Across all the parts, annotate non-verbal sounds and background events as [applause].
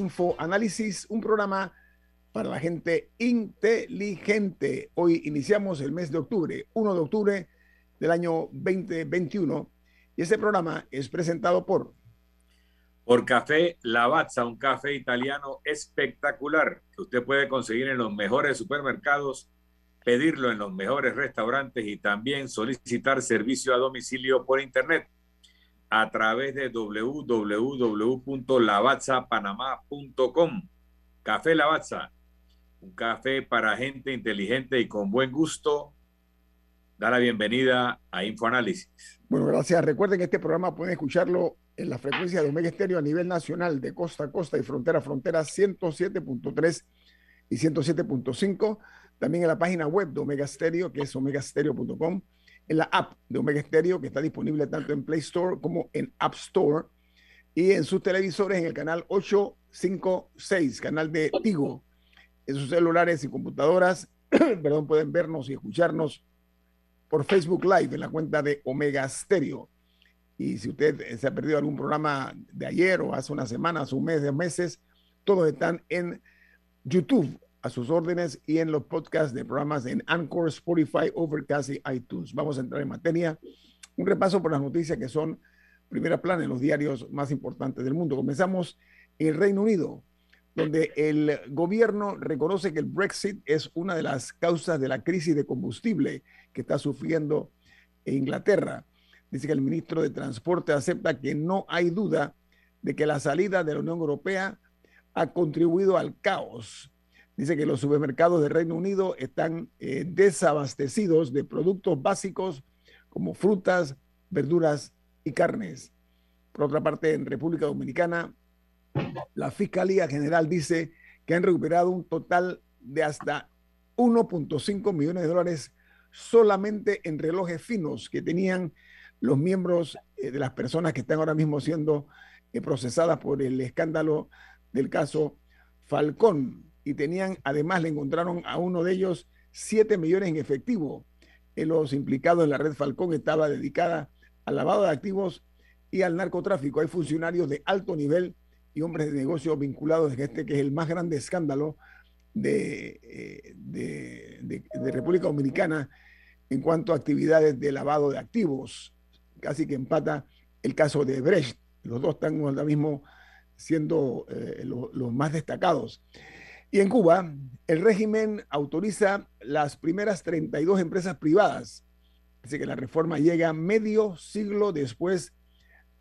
Info Análisis, un programa para la gente inteligente. Hoy iniciamos el mes de octubre, 1 de octubre del año 2021. Y este programa es presentado por... Por Café Lavazza, un café italiano espectacular que usted puede conseguir en los mejores supermercados, pedirlo en los mejores restaurantes y también solicitar servicio a domicilio por internet a través de www.lavazzapanamá.com. Café Lavazza, un café para gente inteligente y con buen gusto. Da la bienvenida a Infoanálisis. Bueno, gracias. Recuerden que este programa pueden escucharlo en la frecuencia de Omega Estéreo a nivel nacional, de costa a costa y frontera a frontera, 107.3 y 107.5. También en la página web de Omega Estéreo, que es omegastereo.com en la app de Omega Stereo, que está disponible tanto en Play Store como en App Store, y en sus televisores en el canal 856, canal de Tigo. En sus celulares y computadoras, [clears throat] perdón, pueden vernos y escucharnos por Facebook Live en la cuenta de Omega Stereo. Y si usted se ha perdido algún programa de ayer o hace unas semanas, un mes, de meses, todos están en YouTube a sus órdenes y en los podcasts de programas en Anchor, Spotify, Overcast y iTunes. Vamos a entrar en materia. Un repaso por las noticias que son primera plana en los diarios más importantes del mundo. Comenzamos en el Reino Unido, donde el gobierno reconoce que el Brexit es una de las causas de la crisis de combustible que está sufriendo Inglaterra. Dice que el ministro de Transporte acepta que no hay duda de que la salida de la Unión Europea ha contribuido al caos Dice que los supermercados del Reino Unido están eh, desabastecidos de productos básicos como frutas, verduras y carnes. Por otra parte, en República Dominicana, la Fiscalía General dice que han recuperado un total de hasta 1.5 millones de dólares solamente en relojes finos que tenían los miembros eh, de las personas que están ahora mismo siendo eh, procesadas por el escándalo del caso Falcón y tenían, además le encontraron a uno de ellos 7 millones en efectivo. En los implicados en la red Falcón estaba dedicada al lavado de activos y al narcotráfico. Hay funcionarios de alto nivel y hombres de negocio vinculados en este que es el más grande escándalo de, eh, de, República Dominicana en cuanto a actividades de lavado de activos. Casi que empata el caso de Brecht. Los dos están ahora mismo siendo eh, los más destacados. Y en Cuba, el régimen autoriza las primeras 32 empresas privadas. Así que la reforma llega medio siglo después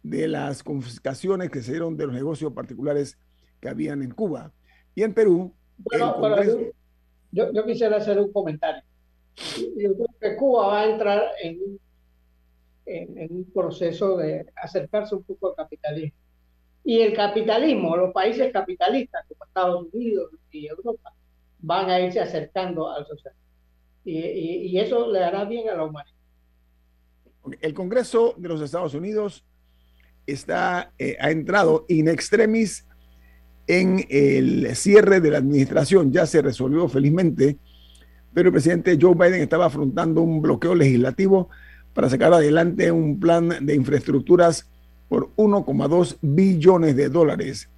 de las confiscaciones que se dieron de los negocios particulares que habían en Cuba. Y en Perú, yo, yo, quisiera hacer un comentario. Yo creo que Cuba va a entrar en, en un proceso de acercarse un poco al capitalismo y el capitalismo, los países capitalistas como Estados Unidos y Europa, van a irse acercando al socialismo. Y, eso le hará bien a la humanidad. El Congreso de los Estados Unidos está, eh, ha entrado in extremis en el cierre de la administración. Ya se resolvió felizmente, pero el presidente Joe Biden estaba afrontando un bloqueo legislativo para sacar adelante un plan de infraestructuras por 1,2 billones de dólares.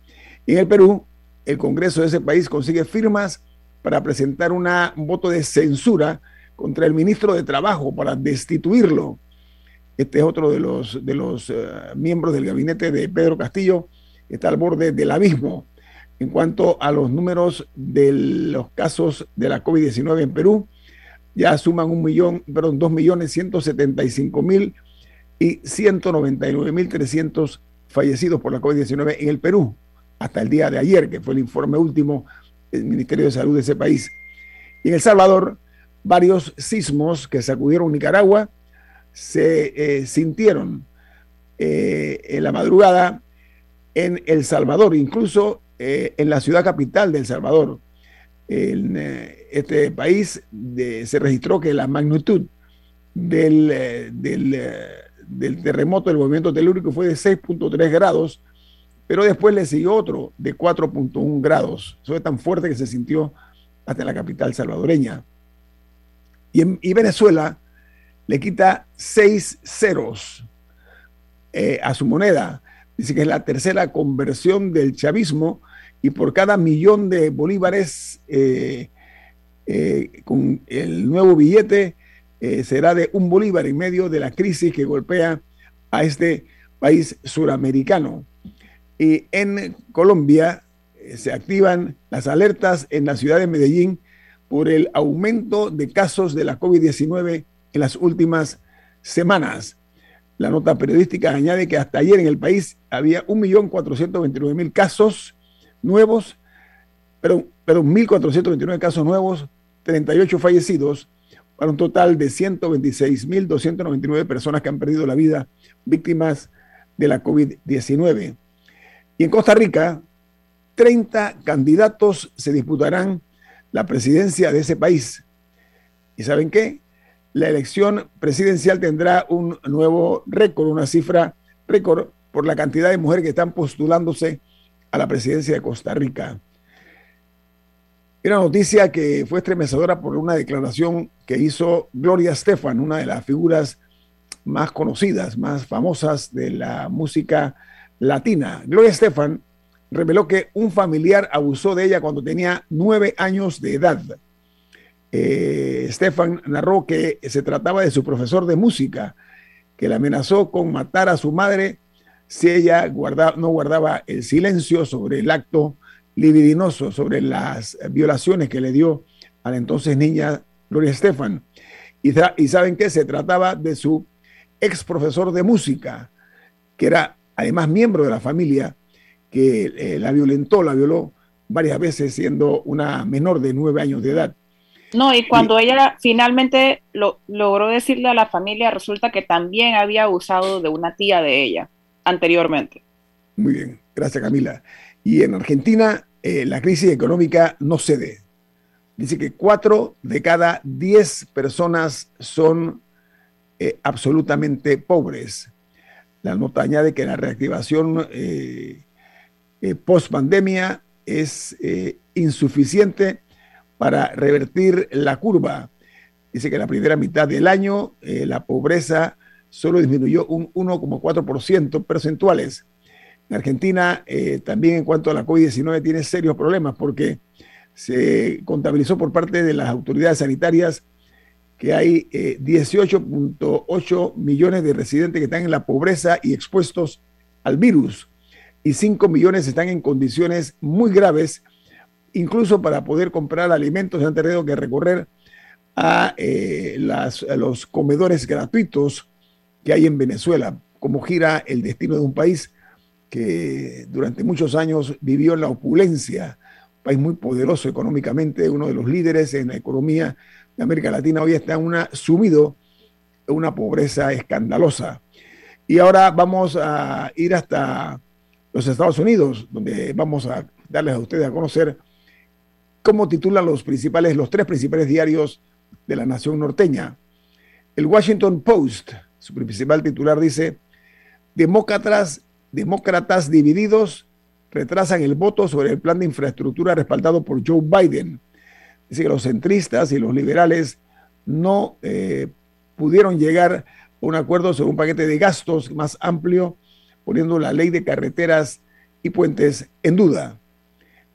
en el Perú, el Congreso de ese país consigue firmas para presentar un voto de censura contra el ministro de Trabajo para destituirlo. Este es otro de los, de los eh, miembros del gabinete de Pedro Castillo, está al borde del abismo. En cuanto a los números de los casos de la COVID-19 en Perú, ya suman un millón, perdón, dos millones ciento setenta y cinco mil y ciento noventa y nueve mil trescientos fallecidos por la COVID-19 en el Perú, hasta el día de ayer, que fue el informe último del Ministerio de Salud de ese país. Y en El Salvador, varios sismos que sacudieron Nicaragua se eh, sintieron eh, en la madrugada en El Salvador, incluso eh, en la ciudad capital de El Salvador. En este país se registró que la magnitud del, del, terremoto del movimiento telúrico fue de 6.3 grados, pero después le siguió otro de 4.1 grados. Eso es tan fuerte que se sintió hasta la capital salvadoreña. Y, en, Venezuela le quita seis ceros eh, a su moneda. Dice que es la tercera conversión del chavismo y por cada millón de bolívares eh, eh, con el nuevo billete eh, será de un bolívar en medio de la crisis que golpea a este país suramericano. Y en Colombia se activan las alertas en la ciudad de Medellín por el aumento de casos de la COVID-19 en las últimas semanas. La nota periodística añade que hasta ayer en el país había 1.429.000 casos nuevos, pero, pero 1.429 casos nuevos, 38 fallecidos, para un total de 126.299 personas que han perdido la vida víctimas de la COVID-19. Y en Costa Rica, 30 candidatos se disputarán la presidencia de ese país. ¿Y saben qué? La elección presidencial tendrá un nuevo récord, una cifra récord por la cantidad de mujeres que están postulándose a la presidencia de Costa Rica. Era noticia que fue estremecedora por una declaración que hizo Gloria Estefan, una de las figuras más conocidas, más famosas de la música latina. Gloria Estefan reveló que un familiar abusó de ella cuando tenía nueve años de edad. Eh, Estefan narró que se trataba de su profesor de música, que la amenazó con matar a su madre si ella no guardaba el silencio sobre el acto libidinoso, sobre las violaciones que le dio a la entonces niña Gloria Estefan. Y, y saben que se trataba de su ex profesor de música, que era además miembro de la familia, que eh, la violentó, la violó varias veces siendo una menor de nueve años de edad. No, y cuando ella finalmente lo, logró decirle a la familia, resulta que también había abusado de una tía de ella anteriormente. Muy bien, gracias Camila. Y en Argentina eh, la crisis económica no cede. Dice que cuatro de cada diez personas son eh, absolutamente pobres. La nota añade que la reactivación eh, post pandemia es insuficiente para revertir la curva. Dice que la primera mitad del año la pobreza solo disminuyó un 1,4% percentuales. En Argentina, eh, también en cuanto a la COVID-19, tiene serios problemas porque se contabilizó por parte de las autoridades sanitarias que hay 18.8 eh, millones de residentes que están en la pobreza y expuestos al virus. Y 5 millones están en condiciones muy graves, incluso para poder comprar alimentos se han tenido que recorrer a, eh, a los comedores gratuitos que hay en Venezuela, cómo gira el destino de un país que durante muchos años vivió en la opulencia, un país muy poderoso económicamente, uno de los líderes en la economía de América Latina, hoy está una, sumido en una pobreza escandalosa. Y ahora vamos a ir hasta los Estados Unidos, donde vamos a darles a ustedes a conocer cómo titulan los principales, los tres principales diarios de la nación norteña. El Washington Post su principal titular dice, demócratas, demócratas divididos retrasan el voto sobre el plan de infraestructura respaldado por Joe Biden. Dice que los centristas y los liberales no eh, pudieron llegar a un acuerdo sobre un paquete de gastos más amplio, poniendo la ley de carreteras y puentes en duda.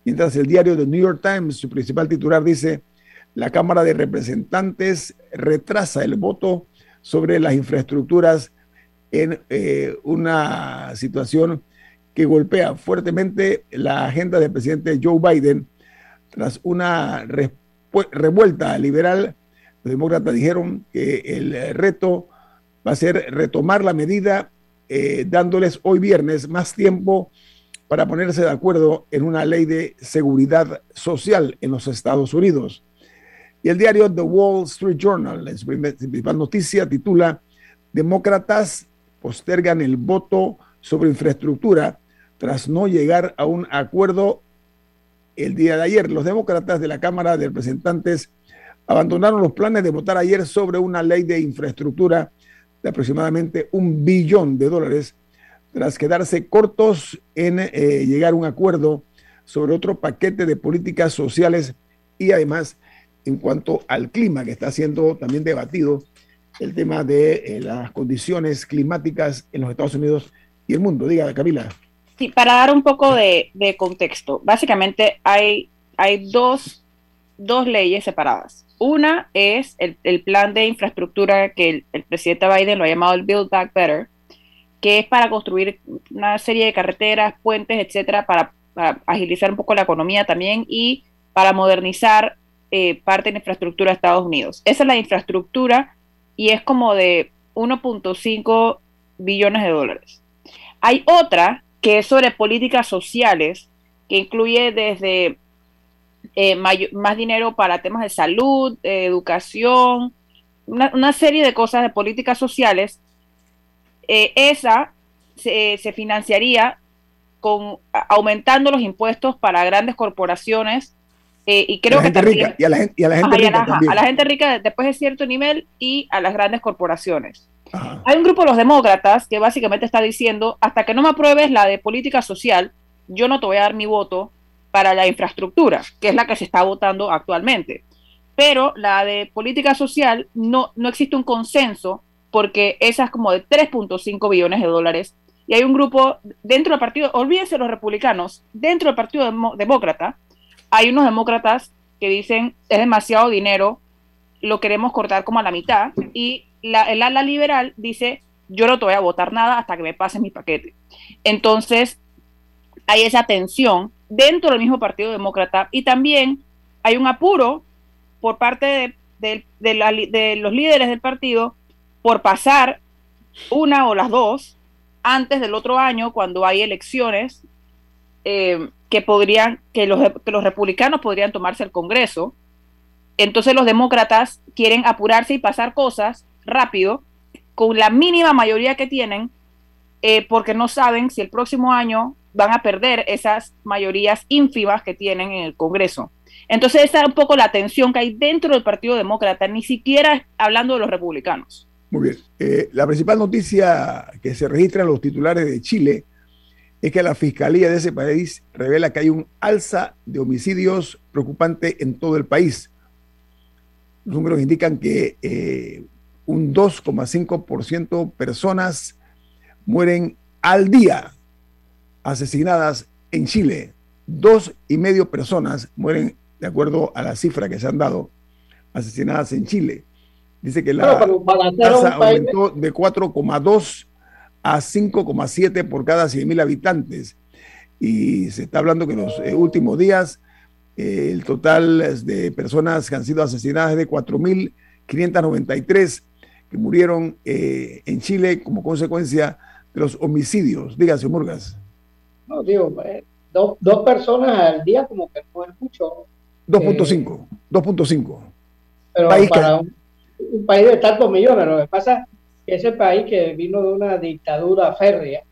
Mientras el diario The New York Times, su principal titular, dice, la Cámara de Representantes retrasa el voto sobre las infraestructuras en eh, una situación que golpea fuertemente la agenda del presidente Joe Biden tras una revuelta liberal. Los demócratas dijeron que el reto va a ser retomar la medida, eh, dándoles hoy viernes más tiempo para ponerse de acuerdo en una ley de seguridad social en los Estados Unidos. Y el diario The Wall Street Journal, en su principal noticia, titula Demócratas postergan el voto sobre infraestructura tras no llegar a un acuerdo el día de ayer. Los demócratas de la Cámara de Representantes abandonaron los planes de votar ayer sobre una ley de infraestructura de aproximadamente un billón de dólares tras quedarse cortos en eh, llegar a un acuerdo sobre otro paquete de políticas sociales y además en cuanto al clima que está siendo también debatido el tema de eh, las condiciones climáticas en los Estados Unidos y el mundo. Diga, Camila. Sí, para dar un poco de, contexto, básicamente hay, hay dos, leyes separadas. Una es el, plan de infraestructura que el, presidente Biden lo ha llamado el Build Back Better, que es para construir una serie de carreteras, puentes, etcétera, para, agilizar un poco la economía también y para modernizar eh, parte de la infraestructura de Estados Unidos. Esa es la infraestructura y es como de 1.5 billones de dólares. Hay otra que es sobre políticas sociales, que incluye desde eh, más dinero para temas de salud, educación, una, serie de cosas de políticas sociales. Eh, esa se, financiaría con aumentando los impuestos para grandes corporaciones eh, y creo que rica, y a la gente, rica a la gente rica después de cierto nivel y a las grandes corporaciones. Hay un grupo de los demócratas que básicamente está diciendo, hasta que no me apruebes la de política social, yo no te voy a dar mi voto para la infraestructura, que es la que se está votando actualmente. Pero la de política social no, no existe un consenso porque esa es como de 3.5 billones de dólares. Y hay un grupo dentro del partido, olvídense los republicanos, dentro del partido demócrata, hay unos demócratas que dicen es demasiado dinero, lo queremos cortar como a la mitad. Y el ala liberal dice, yo no te voy a votar nada hasta que me pases mi paquete. Entonces, hay esa tensión dentro del mismo Partido Demócrata y también hay un apuro por parte de, los líderes del partido por pasar una o las dos antes del otro año cuando hay elecciones eh, que podrían que los, que los republicanos podrían tomarse el Congreso entonces los demócratas quieren apurarse y pasar cosas rápido, con la mínima mayoría que tienen, eh, porque no saben si el próximo año van a perder esas mayorías ínfimas que tienen en el Congreso. Entonces esa es un poco la tensión que hay dentro del Partido Demócrata, ni siquiera hablando de los republicanos. Muy bien. Eh, la principal noticia que se registra en los titulares de Chile es que la Fiscalía de ese país revela que hay un alza de homicidios preocupante en todo el país. Los números indican que eh, un 2,5% personas mueren al día asesinadas en Chile. Dos y medio personas mueren, de acuerdo a la cifra que se han dado, asesinadas en Chile. Dice que la tasa aumentó de 4,2 a 5,7 por cada 100 mil habitantes. Y se está hablando que en los eh, últimos días eh, el total de personas que han sido asesinadas es de 4.593 que murieron eh, en Chile como consecuencia de los homicidios. Dígase, Murgas. No, digo, eh, dos, personas al día como que no es mucho. 2.5, 2.5. Pero para un, país de tantos millones, lo que pasa ese país que vino de una dictadura férrea,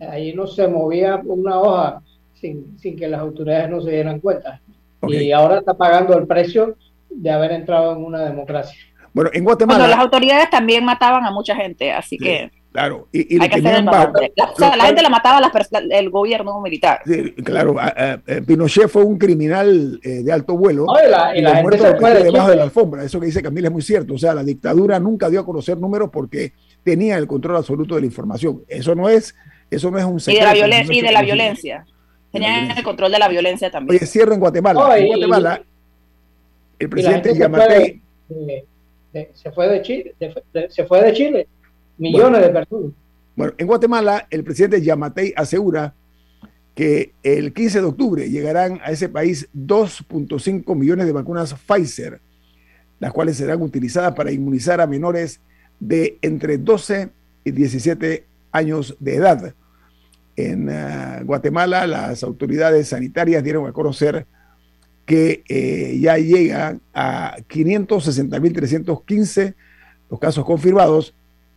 ahí no se movía una hoja sin, sin que las autoridades no se dieran cuenta. Y ahora está pagando el precio de haber entrado en una democracia. Bueno, en Guatemala. las autoridades también mataban a mucha gente, así que. Claro, y, hay que hacer la, o sea, la gente la mataba el gobierno militar. Sí, claro, Pinochet fue un criminal eh, de alto vuelo y, la, y, la gente se fue debajo de la alfombra. Eso que dice Camila es muy cierto. O sea, la dictadura nunca dio a conocer números porque tenía el control absoluto de la información. Eso no es, eso no es un secreto. Y de la, violencia, y de la violencia. Tenían el control de la violencia también. Oye, cierro en Guatemala. en Guatemala, el presidente Yamatei. Se fue de Chile, se fue de Chile millones de personas. Bueno, en Guatemala, el presidente Yamatei asegura que el 15 de octubre llegarán a ese país 2.5 millones de vacunas Pfizer, las cuales serán utilizadas para inmunizar a menores de entre 12 y 17 años de edad. En ah, Guatemala, las autoridades sanitarias dieron a conocer que eh, ya llegan a 560.315 los casos confirmados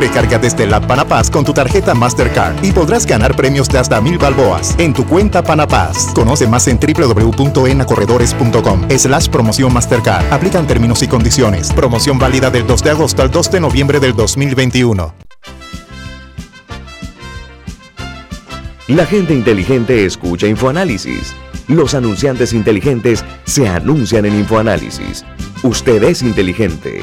Recarga desde la Panapaz con tu tarjeta Mastercard y podrás ganar premios de hasta mil balboas en tu cuenta Panapaz. Conoce más en www.enacorredores.com slash promoción Mastercard. Aplican términos y condiciones. Promoción válida del 2 de agosto al 2 de noviembre del 2021. La gente inteligente escucha InfoAnálisis. Los anunciantes inteligentes se anuncian en InfoAnálisis. Usted es inteligente.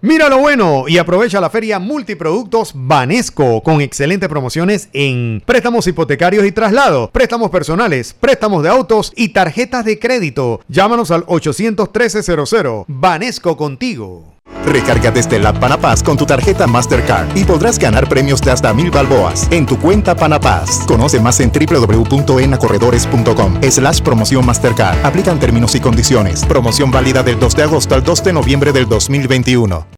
Mira lo bueno y aprovecha la feria Multiproductos Banesco con excelentes promociones en préstamos hipotecarios y traslado, préstamos personales, préstamos de autos y tarjetas de crédito. Llámanos al 813-00. Banesco contigo. Recarga desde la Panapaz con tu tarjeta Mastercard y podrás ganar premios de hasta mil balboas en tu cuenta Panapaz. Conoce más en www.enacorredores.com slash promoción Mastercard. Aplican términos y condiciones. Promoción válida del 2 de agosto al 2 de noviembre del 2021.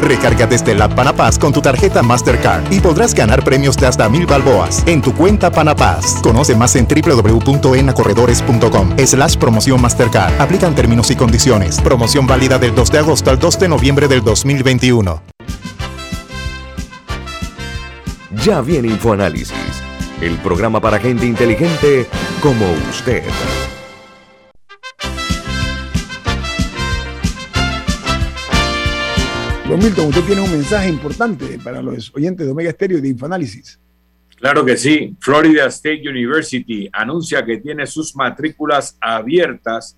Recarga desde la Panapaz con tu tarjeta Mastercard y podrás ganar premios de hasta mil balboas en tu cuenta Panapaz. Conoce más en www.enacorredores.com slash promoción Mastercard. Aplican términos y condiciones. Promoción válida del 2 de agosto al 2 de noviembre del 2021. Ya viene InfoAnálisis, el programa para gente inteligente como usted. Don Milton, usted tiene un mensaje importante para los oyentes de Omega Stereo y de Infoanálisis. Claro que sí. Florida State University anuncia que tiene sus matrículas abiertas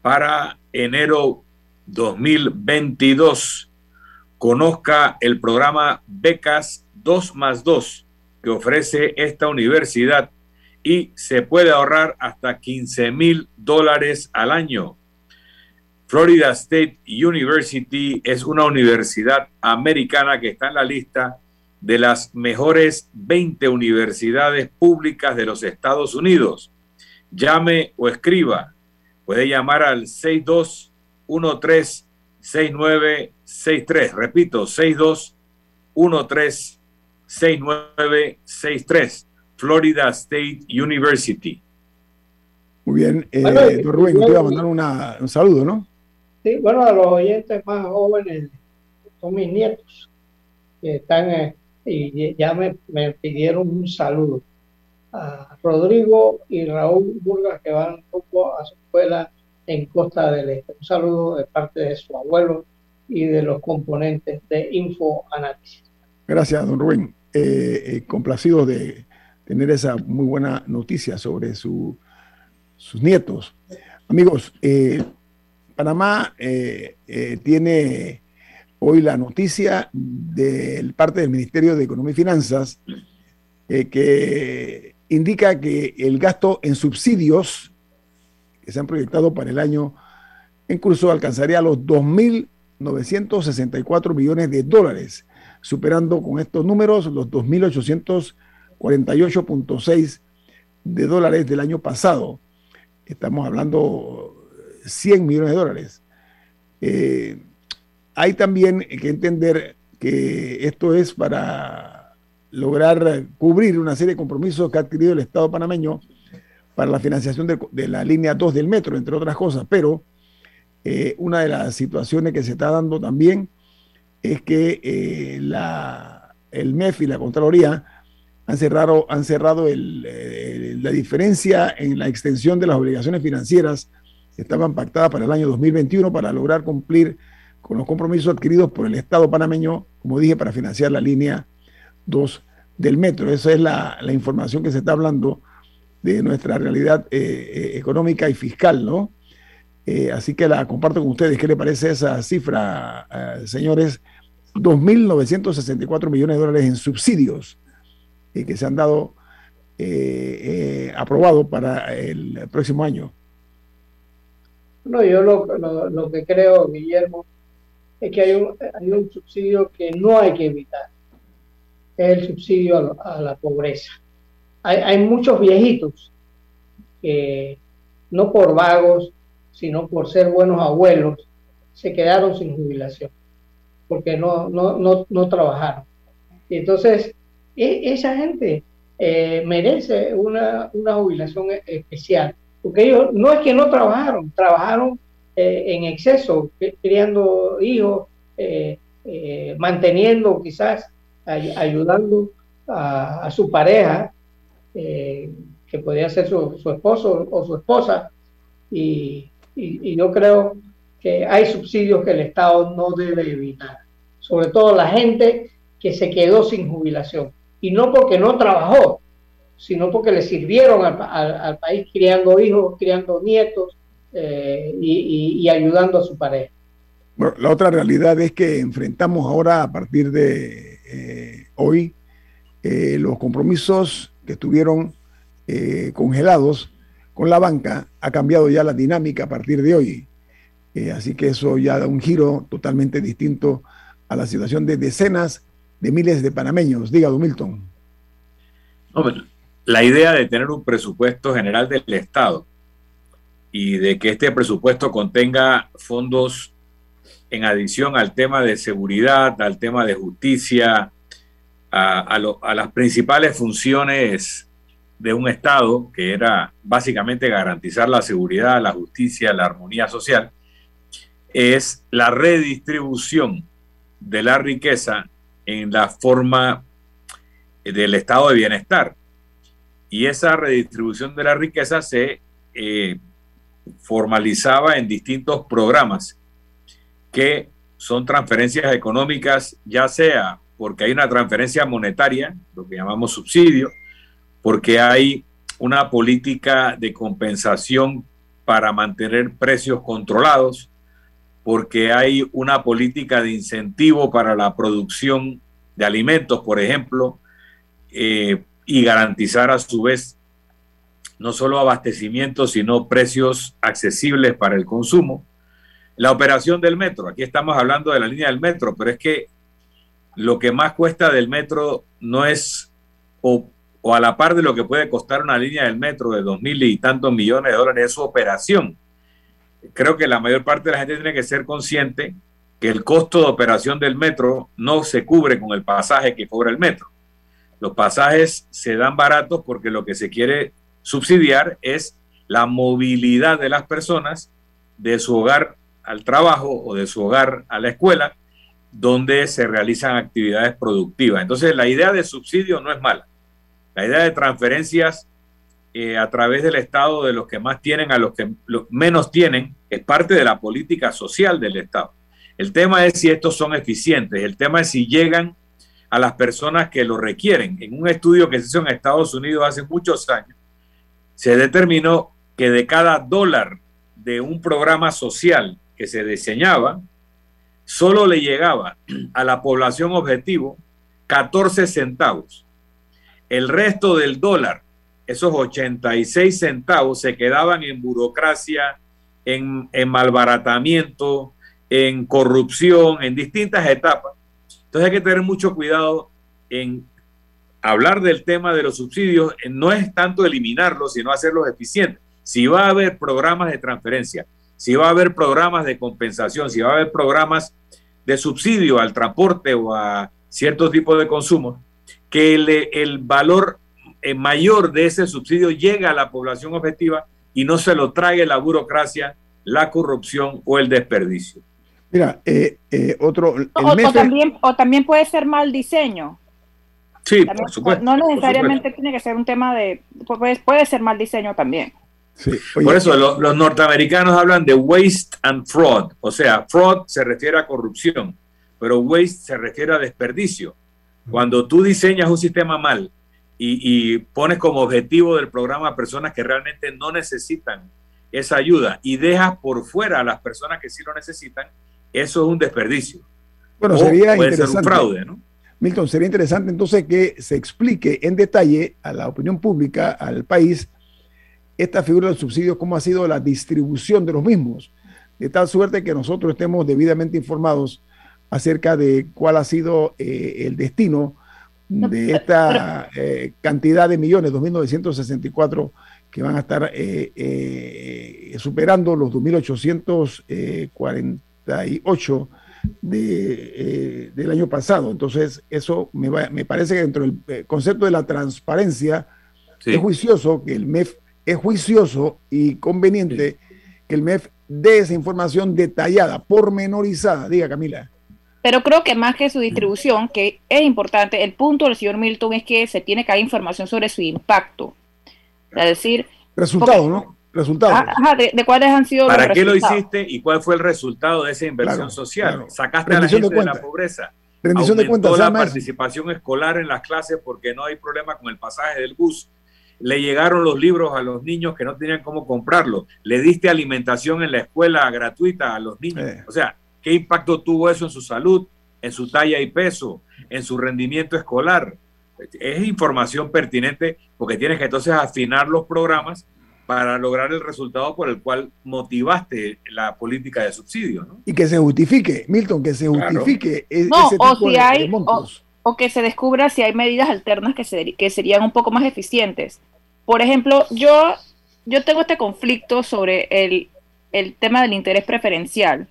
para enero 2022. Conozca el programa Becas 2 más 2 que ofrece esta universidad y se puede ahorrar hasta 15 mil dólares al año. Florida State University es una universidad americana que está en la lista de las mejores 20 universidades públicas de los Estados Unidos. Llame o escriba. Puede llamar al 6213-6963. Repito, 6213-6963. Florida State University. Muy bien. Eh, don Rubén, te iba a mandar un saludo, ¿no? Sí, bueno, a los oyentes más jóvenes son mis nietos que están eh, y ya me, pidieron un saludo a Rodrigo y Raúl Burgas que van un poco a su escuela en Costa del Este. Un saludo de parte de su abuelo y de los componentes de Info Análisis. Gracias, don Rubén. Eh, eh, complacido de tener esa muy buena noticia sobre su, sus nietos. Amigos, eh, Panamá eh, eh, tiene hoy la noticia de parte del Ministerio de Economía y Finanzas eh, que indica que el gasto en subsidios que se han proyectado para el año en curso alcanzaría los 2.964 millones de dólares, superando con estos números los 2.848.6 de dólares del año pasado. Estamos hablando 100 millones de dólares. Eh, hay también que entender que esto es para lograr cubrir una serie de compromisos que ha adquirido el Estado panameño para la financiación de, la línea 2 del metro, entre otras cosas, pero eh, una de las situaciones que se está dando también es que eh, la, el MEF y la Contraloría han cerrado, han cerrado la diferencia en la extensión de las obligaciones financieras estaban pactadas para el año 2021 para lograr cumplir con los compromisos adquiridos por el Estado panameño, como dije, para financiar la línea 2 del metro. Esa es la, información que se está hablando de nuestra realidad eh, eh, económica y fiscal, ¿no? Eh, así que la comparto con ustedes. ¿Qué le parece esa cifra, señores? 2.964 millones de dólares en subsidios que se han dado aprobado para el próximo año. No, yo lo, lo que creo, Guillermo, es que hay un, hay un subsidio que no hay que evitar, es el subsidio a, la pobreza. Hay, hay, muchos viejitos que no por vagos, sino por ser buenos abuelos, se quedaron sin jubilación, porque no, no, no, no trabajaron. Y entonces, e, esa gente eh, merece una, una jubilación especial, porque ellos no es que no trabajaron, trabajaron eh, en exceso, criando hijos, eh, eh, manteniendo quizás, ayudando a, su pareja, que podría ser su, esposo o su esposa. Y, yo creo que hay subsidios que el Estado no debe evitar, sobre todo la gente que se quedó sin jubilación. Y no porque no trabajó, sino porque le sirvieron al país criando hijos, criando nietos, eh, y, ayudando a su pareja. Bueno, la otra realidad es que enfrentamos ahora a partir de eh, hoy eh, los compromisos que estuvieron congelados con la banca, ha cambiado ya la dinámica a partir de hoy. así que eso ya da un giro totalmente distinto a la situación de decenas de miles de panameños. Diga, Milton. La idea de tener un presupuesto general del Estado y de que este presupuesto contenga fondos en adición al tema de seguridad, al tema de justicia, a, las principales funciones de un Estado, que era básicamente garantizar la seguridad, la justicia, la armonía social, es la redistribución de la riqueza en la forma del estado de bienestar. Y esa redistribución de la riqueza se eh, formalizaba en distintos programas que son transferencias económicas, ya sea porque hay una transferencia monetaria, lo que llamamos subsidio, porque hay una política de compensación para mantener precios controlados, porque hay una política de incentivo para la producción de alimentos, por ejemplo, eh, y garantizar a su vez no solo abastecimiento, sino precios accesibles para el consumo. La operación del metro, aquí estamos hablando de la línea del metro, pero es que lo que más cuesta del metro no es, o, a la par de lo que puede costar una línea del metro de dos mil y tantos millones de dólares, es su operación. Creo que la mayor parte de la gente tiene que ser consciente que el costo de operación del metro no se cubre con el pasaje que cobra el metro. Los pasajes se dan baratos porque lo que se quiere subsidiar es la movilidad de las personas de su hogar al trabajo o de su hogar a la escuela, donde se realizan actividades productivas. Entonces, la idea de subsidio no es mala. La idea de transferencias eh, a través del Estado de los que más tienen a los que menos tienen es parte de la política social del Estado. El tema es si estos son eficientes, el tema es si llegan a las personas que lo requieren. En un estudio que se hizo en Estados Unidos hace muchos años, se determinó que de cada dólar de un programa social que se diseñaba, solo le llegaba a la población objetivo 14 centavos. El resto del dólar, esos 86 centavos, se quedaban en burocracia, en, en malbaratamiento, en corrupción, en distintas etapas. Entonces hay que tener mucho cuidado en hablar del tema de los subsidios. No es tanto eliminarlos, sino hacerlos eficientes. Si va a haber programas de transferencia, si va a haber programas de compensación, si va a haber programas de subsidio al transporte o a ciertos tipos de consumo, que el, valor eh, mayor de ese subsidio llegue a la población objetiva y no se lo trague la burocracia, la corrupción o el desperdicio. Mira, eh, eh, otro... O, también, o también puede ser mal diseño. Sí, por supuesto. No necesariamente tiene que ser un tema de... Puede, puede ser mal diseño también. Por eso los, norteamericanos hablan de waste and fraud, o sea, fraud se refiere a corrupción, pero waste se refiere a desperdicio. Cuando tú diseñas un sistema mal y, pones como objetivo del programa a personas que realmente no necesitan esa ayuda y dejas por fuera a las personas que sí lo necesitan, eso es un desperdicio. Bueno, sería puede ser un fraude, ¿no? Milton, sería interesante entonces que se explique en detalle a la opinión pública, al país, esta figura del subsidio, cómo ha sido la distribución de los mismos, de tal suerte que nosotros estemos debidamente informados acerca de cuál ha sido eh, el destino de esta eh, cantidad de millones, 2.964, que van a estar eh, superando los 2.848 de, del año pasado. Entonces, eso me, me, parece que dentro del concepto de la transparencia es juicioso que el MEF es juicioso y conveniente que el MEF dé esa información detallada, pormenorizada. Diga, Camila. Pero creo que más que su distribución, que es importante, el punto del señor Milton es que se tiene que dar información sobre su impacto. Es decir... Resultado, ¿no? Resultados. Ajá, de, cuáles han sido ¿Para qué lo hiciste y cuál fue el resultado de esa inversión social? Sacaste a la gente de, la pobreza. Rendición de cuentas. la participación escolar en las clases porque no hay problema con el pasaje del bus le llegaron los libros a los niños que no tenían cómo comprarlos, le diste alimentación en la escuela gratuita a los niños. Eh. O sea, ¿qué impacto tuvo eso en su salud, en su talla y peso, en su rendimiento escolar? Es información pertinente porque tienes que entonces afinar los programas para lograr el resultado por el cual motivaste la política de subsidio. Y que se justifique, Milton, que se justifique e-, no, ese tipo o si hay, O, que se descubra si hay medidas alternas que, que serían un poco más eficientes. Por ejemplo, yo, yo tengo este conflicto sobre el, tema del interés preferencial,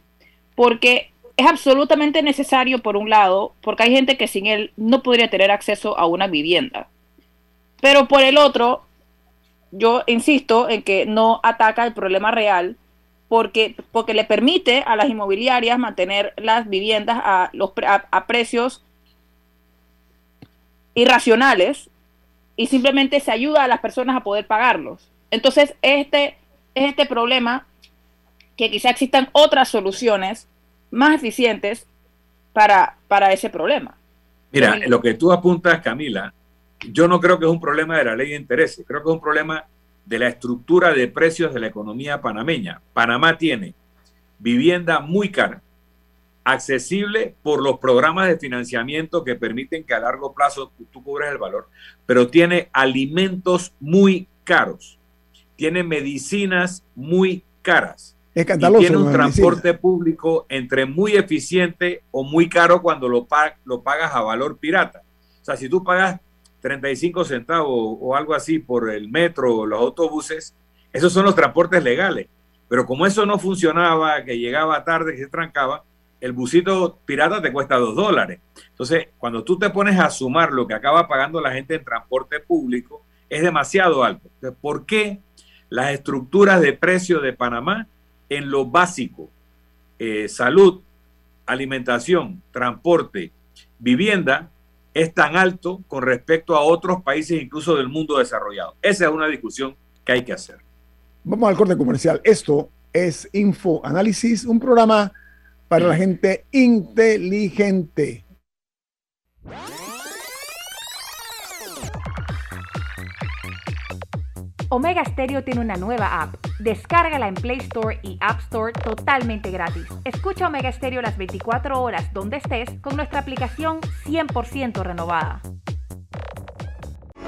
porque es absolutamente necesario, por un lado, porque hay gente que sin él no podría tener acceso a una vivienda. Pero por el otro, yo insisto en que no ataca el problema real porque, porque le permite a las inmobiliarias mantener las viviendas a, los, a precios irracionales y simplemente se ayuda a las personas a poder pagarlos. Entonces, este es este problema que quizá existan otras soluciones más eficientes para, para ese problema. Mira, lo que tú apuntas, Camila, yo no creo que es un problema de la ley de intereses, creo que es un problema de la estructura de precios de la economía panameña. Panamá tiene vivienda muy cara, accesible por los programas de financiamiento que permiten que a largo plazo tú cubres el valor, pero tiene alimentos muy caros, tiene medicinas muy caras. y tiene un transporte público entre muy eficiente o muy caro cuando lo, lo pagas a valor pirata. O sea, si tú pagas 35 centavos o algo así por el metro o los autobuses, esos son los transportes legales. Pero como eso no funcionaba, que llegaba tarde, que se trancaba, el busito pirata te cuesta dos dólares. Entonces, cuando tú te pones a sumar lo que acaba pagando la gente en transporte público, es demasiado alto. Entonces, ¿por qué las estructuras de precio de Panamá en lo básico, eh, salud, alimentación, transporte, vivienda, es tan alto con respecto a otros países, incluso del mundo desarrollado? Esa es una discusión que hay que hacer. Vamos al corte comercial. Esto es Info Análisis, un programa para la gente inteligente. Omega Stereo tiene una nueva app. Descárgala en Play Store y App Store totalmente gratis. Escucha Omega Stereo las 24 horas donde estés con nuestra aplicación 100% renovada.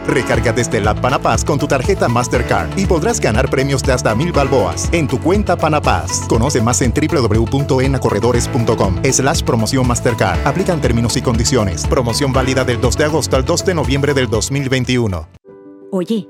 Recarga desde la Panapaz con tu tarjeta Mastercard y podrás ganar premios de hasta mil balboas en tu cuenta Panapaz. Conoce más en www.enacorredores.com slash promoción Mastercard. Aplican términos y condiciones. Promoción válida del 2 de agosto al 2 de noviembre del 2021. Oye,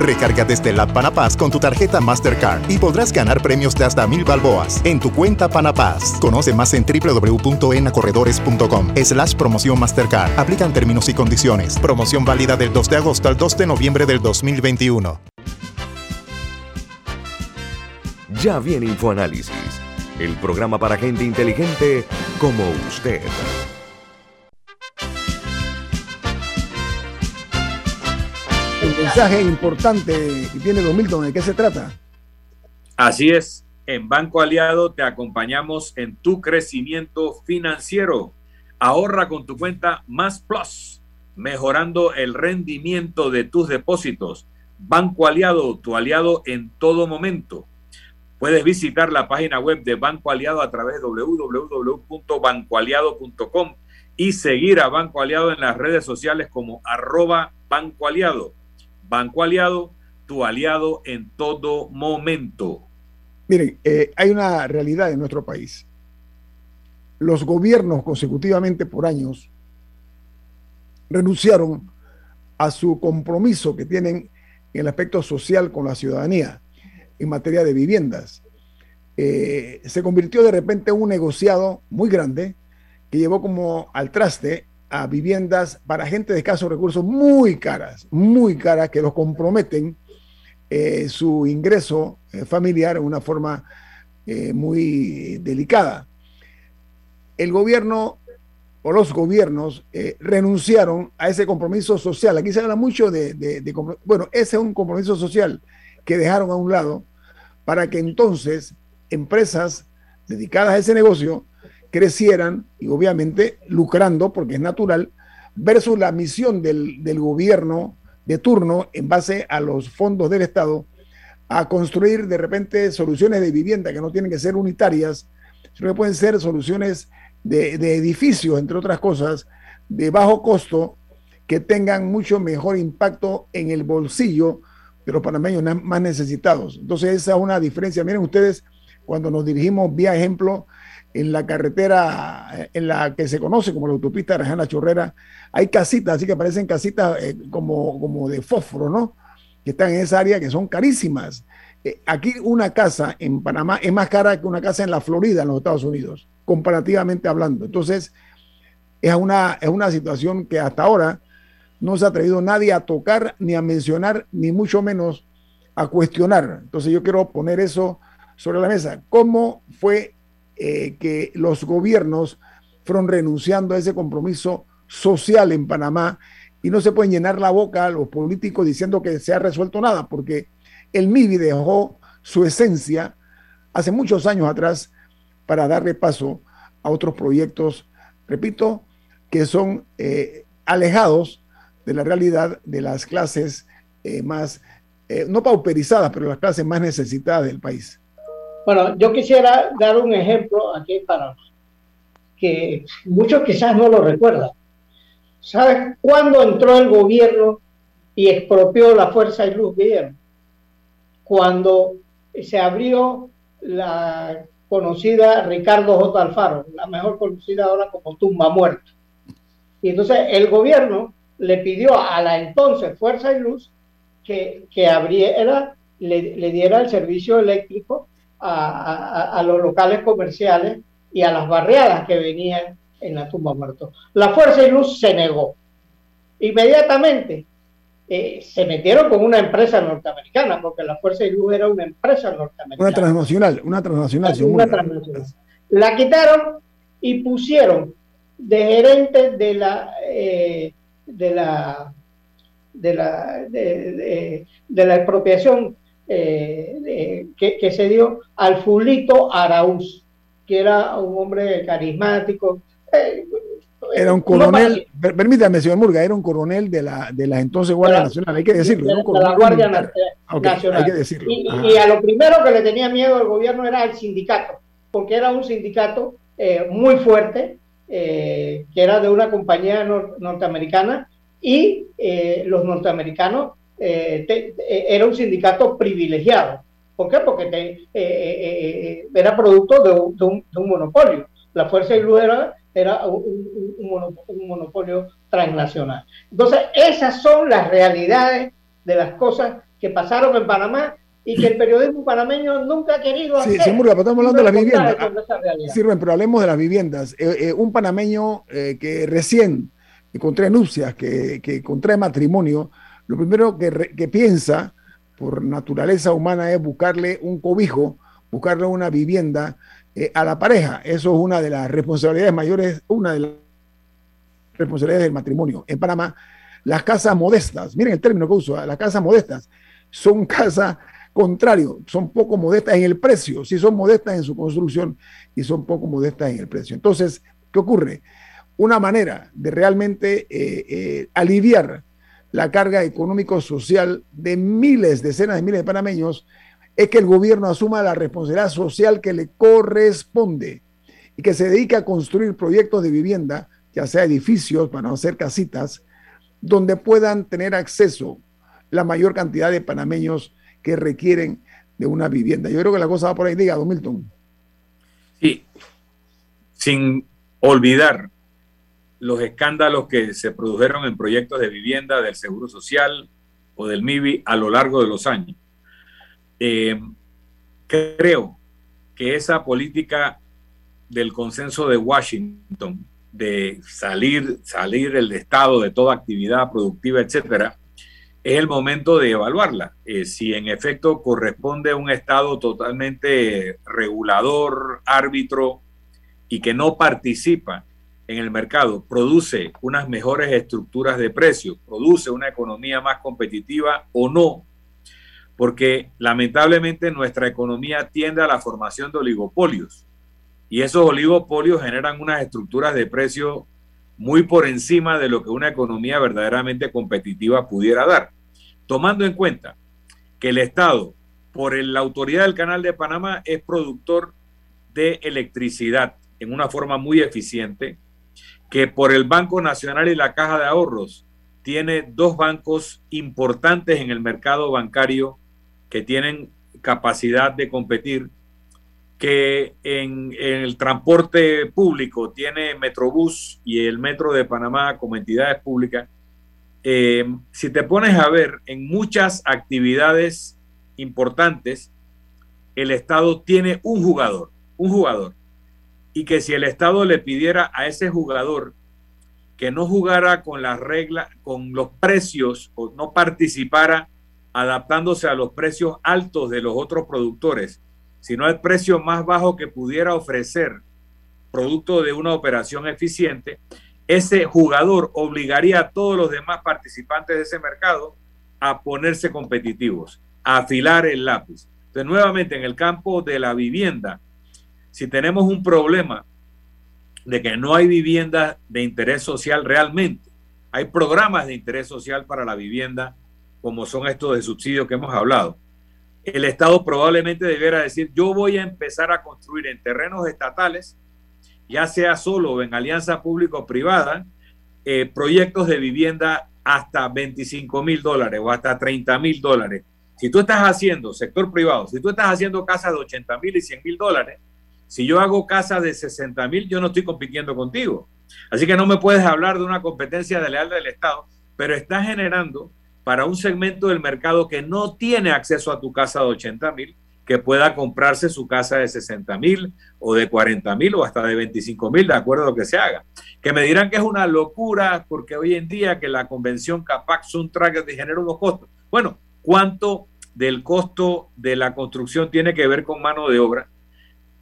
Recarga desde la Panapaz con tu tarjeta Mastercard y podrás ganar premios de hasta mil balboas en tu cuenta Panapaz. Conoce más en www.enacorredores.com slash promoción Mastercard. Aplican términos y condiciones. Promoción válida del 2 de agosto al 2 de noviembre del 2021. Ya viene InfoAnálisis, el programa para gente inteligente como usted. Mensaje importante que tiene Don Milton, ¿de qué se trata? Así es, en Banco Aliado te acompañamos en tu crecimiento financiero. Ahorra con tu cuenta Más Plus, mejorando el rendimiento de tus depósitos. Banco Aliado, tu aliado en todo momento. Puedes visitar la página web de Banco Aliado a través de www.bancoaliado.com y seguir a Banco Aliado en las redes sociales como arroba Banco Aliado. Banco Aliado, tu aliado en todo momento. Miren, eh, hay una realidad en nuestro país. Los gobiernos consecutivamente por años renunciaron a su compromiso que tienen en el aspecto social con la ciudadanía en materia de viviendas. Eh, se convirtió de repente en un negociado muy grande que llevó como al traste a viviendas para gente de escasos recursos muy caras, muy caras, que los comprometen eh, su ingreso eh, familiar en una forma eh, muy delicada. El gobierno o los gobiernos renunciaron a ese compromiso social. Aquí se habla mucho de, de, bueno, ese es un compromiso social que dejaron a un lado para que entonces empresas dedicadas a ese negocio crecieran y obviamente lucrando, porque es natural, versus la misión del, gobierno de turno en base a los fondos del Estado a construir de repente soluciones de vivienda que no tienen que ser unitarias, sino que pueden ser soluciones de, edificios, entre otras cosas, de bajo costo, que tengan mucho mejor impacto en el bolsillo de los panameños más necesitados. Entonces esa es una diferencia. Miren ustedes, cuando nos dirigimos vía ejemplo en la carretera en la que se conoce como la autopista de Rajana Chorrera, hay casitas, así que parecen casitas eh, como, como de fósforo, ¿no? Que están en esa área que son carísimas. Eh, aquí una casa en Panamá es más cara que una casa en la Florida, en los Estados Unidos, comparativamente hablando. Entonces, es una, es una situación que hasta ahora no se ha atrevido nadie a tocar, ni a mencionar, ni mucho menos a cuestionar. Entonces yo quiero poner eso sobre la mesa. ¿Cómo fue eh, que los gobiernos fueron renunciando a ese compromiso social en Panamá y no se pueden llenar la boca a los políticos diciendo que se ha resuelto nada, porque el MIBI dejó su esencia hace muchos años atrás para darle paso a otros proyectos, repito, que son eh, alejados de la realidad de las clases eh, más, no pauperizadas, pero las clases más necesitadas del país. Bueno, yo quisiera dar un ejemplo aquí para que muchos quizás no lo recuerdan. ¿Sabes cuándo entró el gobierno y expropió la Fuerza y Luz Guillermo? Cuando se abrió la conocida Ricardo J. Alfaro, la mejor conocida ahora como Tumba Muerto. Y entonces el gobierno le pidió a la entonces Fuerza y Luz que, que abriera, le, le diera el servicio eléctrico a, los locales comerciales y a las barriadas que venían en la tumba muerto. La Fuerza y Luz se negó. Inmediatamente eh, se metieron con una empresa norteamericana, porque la Fuerza y Luz era una empresa norteamericana. Una transnacional, una transnacional. Una transnacional. La quitaron y pusieron de gerente de la eh, de la de la de, la expropiación eh, que, que, se dio al Fulito Araúz, que era un hombre carismático, eh, era un coronel, permítame, señor Murga, era un coronel de la, de la entonces Guardia Nacional, hay que decirlo. De, la Guardia Nacional. Hay que decirlo. Y, a lo primero que le tenía miedo el gobierno era el sindicato, porque era un sindicato eh, muy fuerte, eh, que era de una compañía norteamericana, y los norteamericanos era un sindicato privilegiado. ¿Por qué? Porque era producto de un, de un monopolio. La Fuerza y Luz era era un, monopolio transnacional. Entonces, esas son las realidades de las cosas que pasaron en Panamá y que el periodismo panameño nunca ha querido hacer. Sí, sí estamos hablando de las viviendas. Sirven, pero hablemos de las viviendas. Eh, eh, un panameño eh, que recién contrae nupcias, que, que contrae matrimonio, lo primero que, piensa por naturaleza humana es buscarle un cobijo, buscarle una vivienda eh, a la pareja. Eso es una de las responsabilidades mayores, una de las responsabilidades del matrimonio. En Panamá, las casas modestas, miren el término que uso, ¿eh? las casas modestas son casas contrario, son poco modestas en el precio, sí son modestas en su construcción y son poco modestas en el precio. Entonces, ¿qué ocurre? Una manera de realmente eh, aliviar la carga económico-social de miles, decenas de miles de panameños es que el gobierno asuma la responsabilidad social que le corresponde y que se dedique a construir proyectos de vivienda, ya sea edificios para no hacer casitas, donde puedan tener acceso la mayor cantidad de panameños que requieren de una vivienda. Yo creo que la cosa va por ahí, diga, don Milton. Sí, sin olvidar los escándalos que se produjeron en proyectos de vivienda del Seguro Social o del MIBI a lo largo de los años eh, creo que esa política del consenso de Washington de salir, salir el Estado de toda actividad productiva, etcétera, es el momento de evaluarla. Eh, si en efecto corresponde a un Estado totalmente regulador, árbitro y que no participa en el mercado, produce unas mejores estructuras de precios, produce una economía más competitiva o no, porque lamentablemente nuestra economía tiende a la formación de oligopolios y esos oligopolios generan unas estructuras de precio muy por encima de lo que una economía verdaderamente competitiva pudiera dar. Tomando en cuenta que el Estado, por la autoridad del Canal de Panamá, es productor de electricidad en una forma muy eficiente, que por el Banco Nacional y la Caja de Ahorros tiene dos bancos importantes en el mercado bancario que tienen capacidad de competir, que en, el transporte público tiene Metrobús y el Metro de Panamá como entidades públicas, eh, si te pones a ver en muchas actividades importantes, el Estado tiene un jugador, un jugador, y que si el Estado le pidiera a ese jugador que no jugara con las reglas, con los precios o no participara adaptándose a los precios altos de los otros productores, sino al precio más bajo que pudiera ofrecer producto de una operación eficiente, ese jugador obligaría a todos los demás participantes de ese mercado a ponerse competitivos, a afilar el lápiz. Entonces, nuevamente, en el campo de la vivienda, si tenemos un problema de que no hay vivienda de interés social realmente, hay programas de interés social para la vivienda como son estos de subsidio que hemos hablado, el Estado probablemente debiera decir, yo voy a empezar a construir en terrenos estatales, ya sea solo o en alianza público-privada, eh, proyectos de vivienda hasta 25 mil dólares o hasta 30 mil dólares. Si tú estás haciendo sector privado, si tú estás haciendo casas de 80 mil y 100 mil dólares, si yo hago casas de 60 mil, yo no estoy compitiendo contigo. Así que no me puedes hablar de una competencia de leal del Estado, pero está generando para un segmento del mercado que no tiene acceso a tu casa de 80 mil, que pueda comprarse su casa de 60 mil o de 40 mil o hasta de 25 mil, de acuerdo a lo que se haga. Que me dirán que es una locura porque hoy en día que la convención CAPAC son de genera unos costos. Bueno, ¿cuánto del costo de la construcción tiene que ver con mano de obra?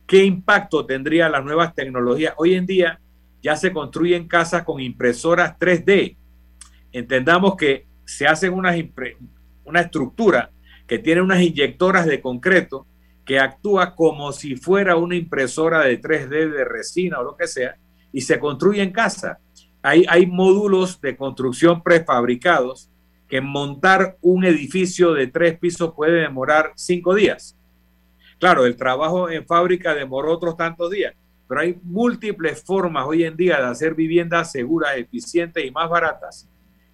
¿Qué impacto tendría las nuevas tecnologías? Hoy en día ya se construyen casas con impresoras 3D. Entendamos que se hacen una, estructura que tiene unas inyectoras de concreto que actúa como si fuera una impresora de 3D de resina o lo que sea, y se construye en casa. Hay módulos de construcción prefabricados que montar un edificio de tres pisos puede demorar cinco días. Claro, el trabajo en fábrica demoró otros tantos días, pero hay múltiples formas hoy en día de hacer viviendas seguras, eficientes y más baratas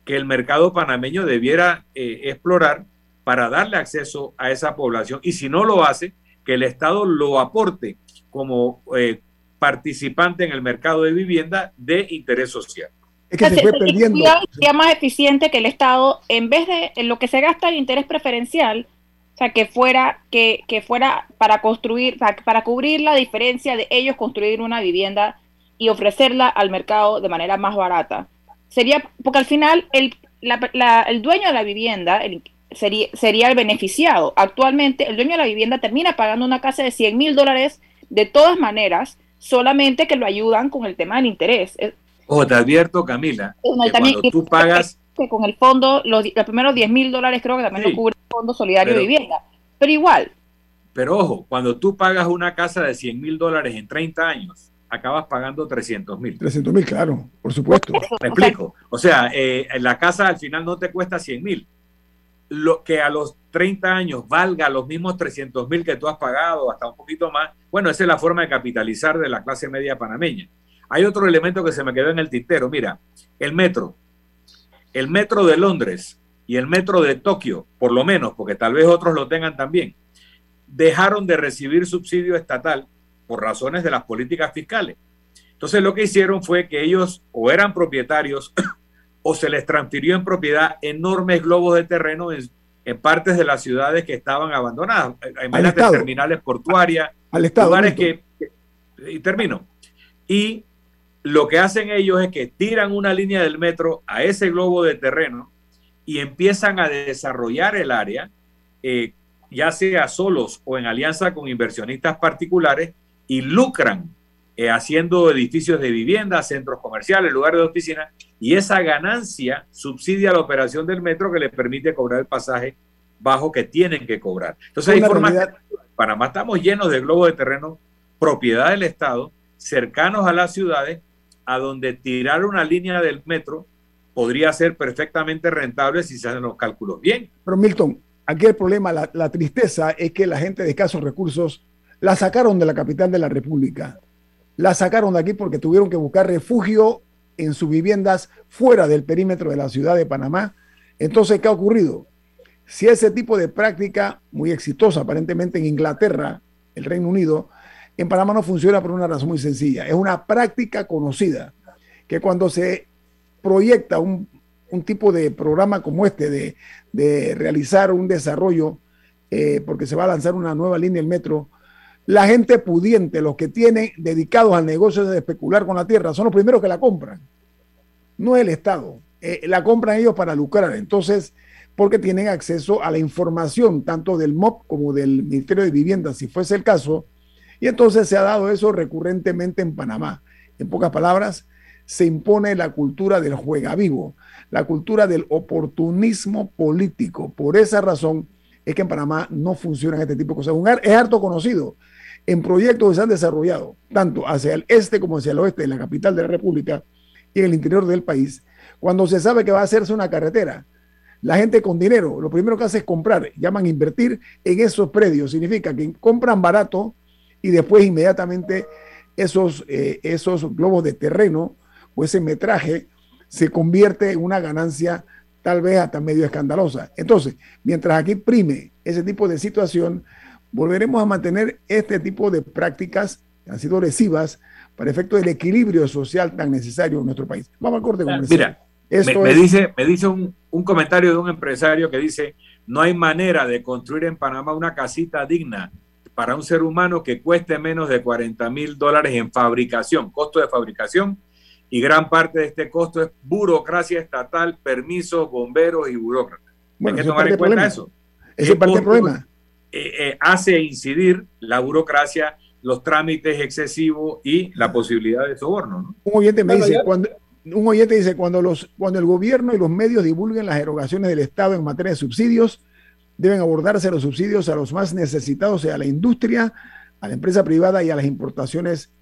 que el mercado panameño debiera eh, explorar para darle acceso a esa población y si no lo hace, que el Estado lo aporte como eh, participante en el mercado de vivienda de interés social. Es que se fue perdiendo. Sería más eficiente que el Estado, en vez de en lo que se gasta en interés preferencial, o sea, que fuera, que, que fuera para construir, para, para cubrir la diferencia de ellos construir una vivienda y ofrecerla al mercado de manera más barata. Sería, porque al final el, la, el dueño de la vivienda, el, sería, sería el beneficiado. Actualmente, el dueño de la vivienda termina pagando una casa de 100 mil dólares de todas maneras, solamente que lo ayudan con el tema del interés. Ojo, te advierto, Camila, que cuando tú pagas... Que con el fondo, los, primeros 10 mil dólares creo que también lo cubre el Fondo Solidario de Vivienda. Pero igual. Pero ojo, cuando tú pagas una casa de 100 mil dólares en 30 años, acabas pagando 300 mil. 300 mil, claro, por supuesto. Me explico. O sea, eh, la casa al final no te cuesta 100 mil, lo que a los 30 años valga los mismos 300 mil que tú has pagado, hasta un poquito más, bueno, esa es la forma de capitalizar de la clase media panameña. Hay otro elemento que se me quedó en el tintero, mira, el metro. El metro de Londres y el metro de Tokio, por lo menos, porque tal vez otros lo tengan también, dejaron de recibir subsidio estatal por razones de las políticas fiscales. Entonces lo que hicieron fue que ellos o eran propietarios [coughs] o se les transfirió en propiedad enormes globos de terreno en, partes de las ciudades que estaban abandonadas, en de terminales portuarias, al Estado, lugares que, y termino. Y lo que hacen ellos es que tiran una línea del metro a ese globo de terreno y empiezan a desarrollar el área, eh, ya sea solos o en alianza con inversionistas particulares, y lucran eh, haciendo edificios de vivienda, centros comerciales, lugares de oficina, y esa ganancia subsidia la operación del metro que le permite cobrar el pasaje bajo que tienen que cobrar. Entonces, hay formas Panamá estamos llenos de globos de terreno, propiedad del Estado, cercanos a las ciudades, a donde tirar una línea del metro podría ser perfectamente rentable si se hacen los cálculos bien. Pero Milton, aquí el problema, la, la tristeza es que la gente de escasos recursos la sacaron de la capital de la República la sacaron de aquí porque tuvieron que buscar refugio en sus viviendas fuera del perímetro de la ciudad de Panamá. Entonces, ¿qué ha ocurrido? Si ese tipo de práctica, muy exitosa aparentemente en Inglaterra, el Reino Unido, en Panamá no funciona por una razón muy sencilla. Es una práctica conocida que cuando se proyecta un, tipo de programa como este, de, realizar un desarrollo, eh, porque se va a lanzar una nueva línea del metro, la gente pudiente, los que tienen dedicados al negocio de especular con la tierra, son los primeros que la compran. No el Estado. Eh, la compran ellos para lucrar. Entonces, porque tienen acceso a la información tanto del MOP como del Ministerio de Vivienda, si fuese el caso. Y entonces se ha dado eso recurrentemente en Panamá. En pocas palabras, se impone la cultura del juega vivo, la cultura del oportunismo político. Por esa razón es que en Panamá no funcionan este tipo de cosas. Es harto conocido en proyectos que se han desarrollado, tanto hacia el este como hacia el oeste, en la capital de la República y en el interior del país, cuando se sabe que va a hacerse una carretera, la gente con dinero, lo primero que hace es comprar, llaman invertir en esos predios, significa que compran barato y después inmediatamente esos, eh, esos globos de terreno o ese metraje se convierte en una ganancia tal vez hasta medio escandalosa. Entonces, mientras aquí prime ese tipo de situación, volveremos a mantener este tipo de prácticas que han sido lesivas para efecto del equilibrio social tan necesario en nuestro país. Vamos al corte comercial. Mira, me, dice, me dice un, comentario de un empresario que dice, no hay manera de construir en Panamá una casita digna para un ser humano que cueste menos de 40 mil dólares en fabricación, costo de fabricación, y gran parte de este costo es burocracia estatal, permisos, bomberos y burócratas. Hay que tomar en cuenta eso. Ese es parte del problema. Eh, eh, hace incidir la burocracia, los trámites excesivos y la posibilidad de soborno. Un oyente me dice, cuando, un oyente dice, cuando, los, cuando el gobierno y los medios divulguen las erogaciones del Estado en materia de subsidios, deben abordarse los subsidios a los más necesitados, a la industria, a la empresa privada y a las importaciones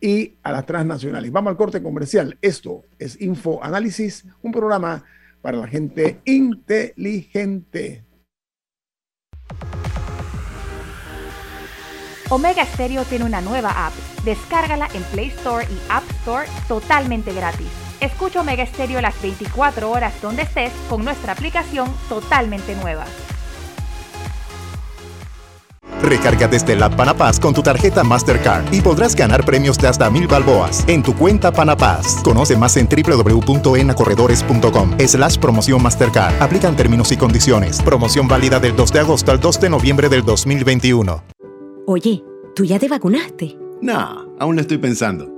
y a las transnacionales. Vamos al corte comercial. Esto es Info Análisis, un programa para la gente inteligente. Omega Stereo tiene una nueva app. Descárgala en Play Store y App Store totalmente gratis. Escucha Omega Stereo las 24 horas donde estés con nuestra aplicación totalmente nueva. Recarga desde la Panapaz con tu tarjeta Mastercard y podrás ganar premios de hasta mil balboas en tu cuenta Panapaz. Conoce más en www.enacorredores.com slash promoción Mastercard. Aplican términos y condiciones. Promoción válida del 2 de agosto al 2 de noviembre del 2021. Oye, ¿tú ya te vacunaste? No, aún lo estoy pensando.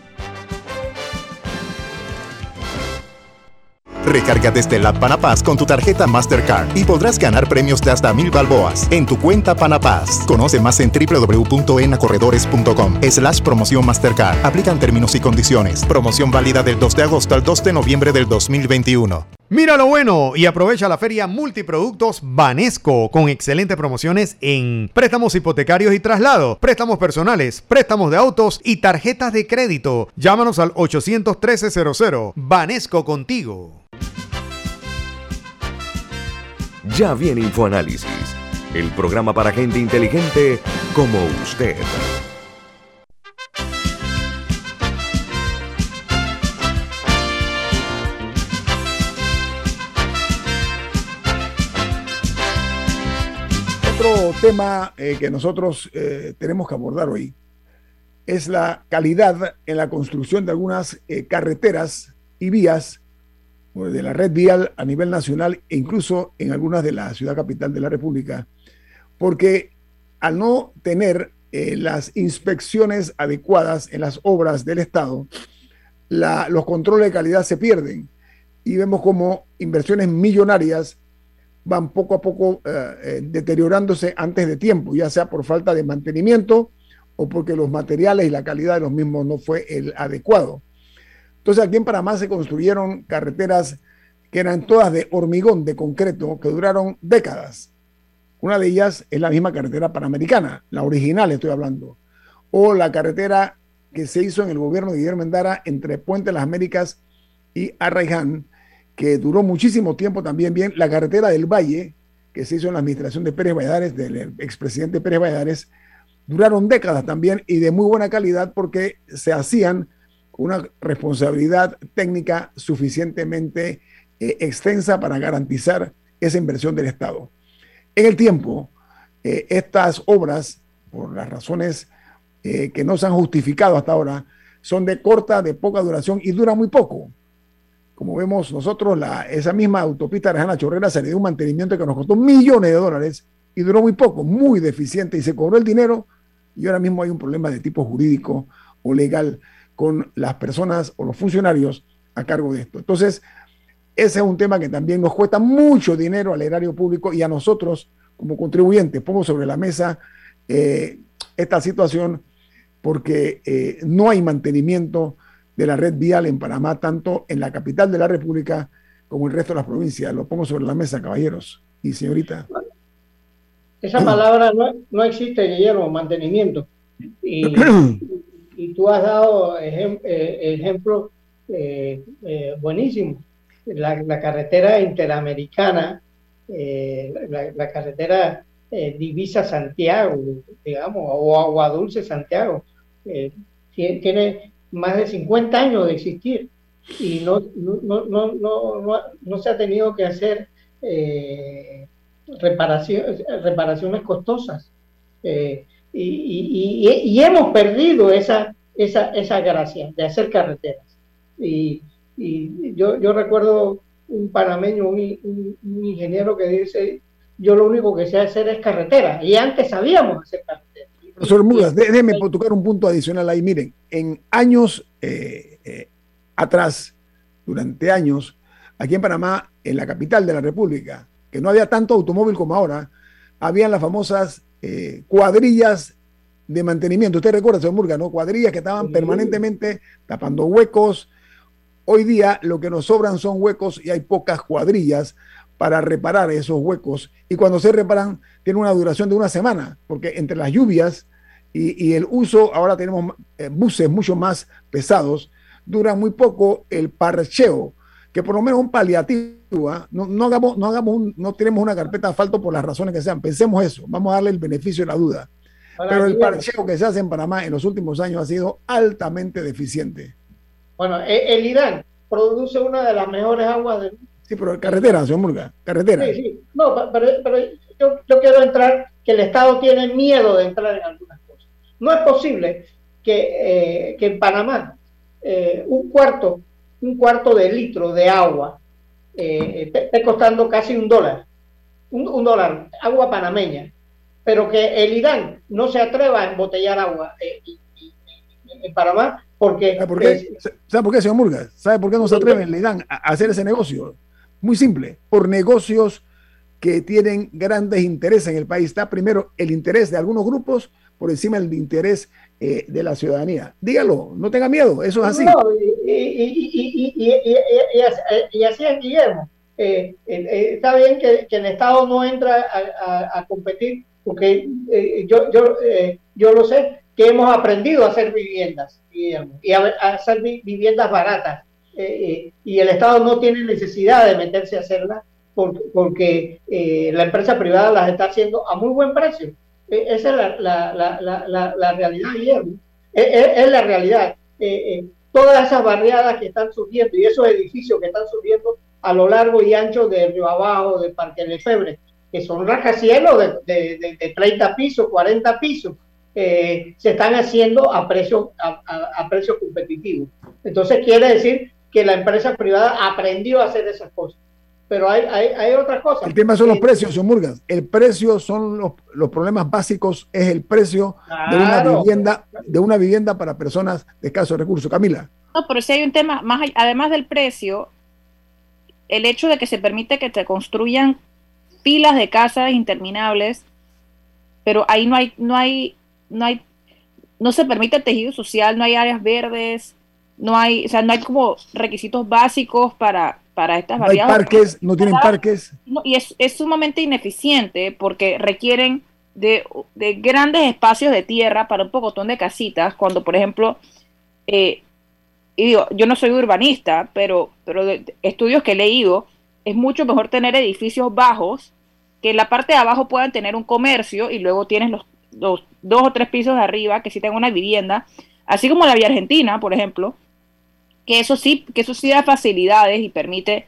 Recarga desde la Panapaz con tu tarjeta Mastercard y podrás ganar premios de hasta mil balboas en tu cuenta Panapaz. Conoce más en www.enacorredores.com slash promoción Mastercard. Aplican términos y condiciones. Promoción válida del 2 de agosto al 2 de noviembre del 2021. Mira lo bueno y aprovecha la feria multiproductos Banesco con excelentes promociones en préstamos hipotecarios y traslado, préstamos personales, préstamos de autos y tarjetas de crédito. Llámanos al 813-00. Banesco contigo. Ya viene InfoAnálisis, el programa para gente inteligente como usted. Otro tema eh, que nosotros eh, tenemos que abordar hoy es la calidad en la construcción de algunas eh, carreteras y vías de la red vial a nivel nacional e incluso en algunas de la ciudad capital de la República, porque al no tener eh, las inspecciones adecuadas en las obras del Estado, los controles de calidad se pierden y vemos como inversiones millonarias van poco a poco eh, eh, deteriorándose antes de tiempo, ya sea por falta de mantenimiento o porque los materiales y la calidad de los mismos no fue el adecuado. Entonces aquí en Panamá se construyeron carreteras que eran todas de hormigón, de concreto, que duraron décadas. Una de ellas es la misma carretera panamericana, la original estoy hablando, o la carretera que se hizo en el gobierno de Guillermo Mendara entre Puente Las Américas y Arraiján, que duró muchísimo tiempo también bien, la carretera del Valle, que se hizo en la administración de Pérez Valladares, del expresidente Pérez Valladares, duraron décadas también y de muy buena calidad porque se hacían una responsabilidad técnica suficientemente eh, extensa para garantizar esa inversión del Estado. En el tiempo, eh, estas obras, por las razones eh, que no se han justificado hasta ahora, son de corta, de poca duración y duran muy poco. Como vemos nosotros, la, esa misma autopista Rejana Chorrera se le dio un mantenimiento que nos costó millones de dólares y duró muy poco, muy deficiente y se cobró el dinero y ahora mismo hay un problema de tipo jurídico o legal con las personas o los funcionarios a cargo de esto. Entonces, ese es un tema que también nos cuesta mucho dinero al erario público y a nosotros como contribuyentes. Pongo sobre la mesa eh, esta situación porque eh, no hay mantenimiento de la red vial en Panamá, tanto en la capital de la República como el resto de las provincias. Lo pongo sobre la mesa, caballeros y señorita. Esa palabra no, no existe, Guillermo, mantenimiento. Y, [clears throat] y tú has dado ejem, eh, ejemplos eh, eh, buenísimos. La, carretera interamericana, la, carretera Divisa Santiago, digamos, o Agua Dulce Santiago, tiene más de 50 años de existir y no, no, no, no, no se ha tenido que hacer reparaciones, reparaciones costosas. Y, y, y, y, hemos perdido esa, esa, esa gracia de hacer carreteras. Y, yo, yo recuerdo un panameño, un, un, un, ingeniero que dice, yo lo único que sé hacer es carretera. Y antes sabíamos hacer carretera. Profesor Mudas, déjeme tocar un punto adicional ahí. Miren, en años eh, eh, atrás, durante años, aquí en Panamá, en la capital de la República, que no había tanto automóvil como ahora, habían las famosas eh, cuadrillas de mantenimiento. Usted recuerda, señor Murga, ¿no? Cuadrillas que estaban sí. permanentemente tapando huecos. Hoy día lo que nos sobran son huecos y hay pocas cuadrillas para reparar esos huecos. Y cuando se reparan, tiene una duración de una semana, porque entre las lluvias y, y el uso, ahora tenemos eh, buses mucho más pesados, dura muy poco el parcheo que por lo menos un paliativo, ¿eh? no, no, hagamos, no, hagamos un, no tenemos una carpeta de asfalto por las razones que sean, pensemos eso, vamos a darle el beneficio de la duda. Ahora, Pero el parcheo que se hace en Panamá en los últimos años ha sido altamente deficiente. Bueno, e, el Irán produce una de las mejores aguas del Sí, pero carretera, señor Murga, carretera. Sí, sí. No, pero, pero yo, yo, quiero entrar, que el Estado tiene miedo de entrar en algunas cosas. No es posible que, eh, que en Panamá eh, un cuarto un cuarto de litro de agua eh, esté costando casi un dólar, un, un, dólar, agua panameña, pero que el Irán no se atreva a embotellar agua eh, en Panamá porque... ¿Sabe por qué, es, ¿Sabe por qué señor Murgas? ¿Sabe por qué no se atreve el Irán a hacer ese negocio? Muy simple, por negocios que tienen grandes intereses en el país. Está primero el interés de algunos grupos por encima del interés eh, de la ciudadanía. Dígalo, no tenga miedo, eso es así. No, y, y, y, y, así es, Guillermo. Eh, eh, está bien que, que, el Estado no entra a, a, a competir, porque eh, yo, yo, yo lo sé, que hemos aprendido a hacer viviendas, Guillermo, y a, a hacer viviendas baratas. y el Estado no tiene necesidad de meterse a hacerlas porque, porque la empresa privada las está haciendo a muy buen precio. Esa es la, realidad, Guillermo. Es, es, la realidad. Todas esas barriadas que están surgiendo y esos edificios que están surgiendo a lo largo y ancho de Río Abajo, de Parque Lefebre, que son rascacielos de, de, de, de 30 pisos, 40 pisos, eh, se están haciendo a precio, a, a, a precio competitivo. Entonces quiere decir que la empresa privada aprendió a hacer esas cosas pero hay, hay, hay, otras cosas. El tema son los precios, señor Murgas. El precio son los, los problemas básicos, es el precio claro. de una vivienda, de una vivienda para personas de escasos recursos. Camila. No, pero si hay un tema, más además del precio, el hecho de que se permite que te construyan filas de casas interminables, pero ahí no hay, no hay, no hay, no se permite tejido social, no hay áreas verdes, no hay, o sea, no hay como requisitos básicos para, para estas no variadas. Hay parques, no tienen parques. No, y es, es, sumamente ineficiente porque requieren de, de, grandes espacios de tierra para un pocotón de casitas, cuando por ejemplo, eh, y digo, yo no soy urbanista, pero, pero de, de estudios que he leído, es mucho mejor tener edificios bajos que en la parte de abajo puedan tener un comercio y luego tienes los, los dos o tres pisos de arriba que sí tengan una vivienda, así como la Vía Argentina, por ejemplo, que eso sí, que eso sí da facilidades y permite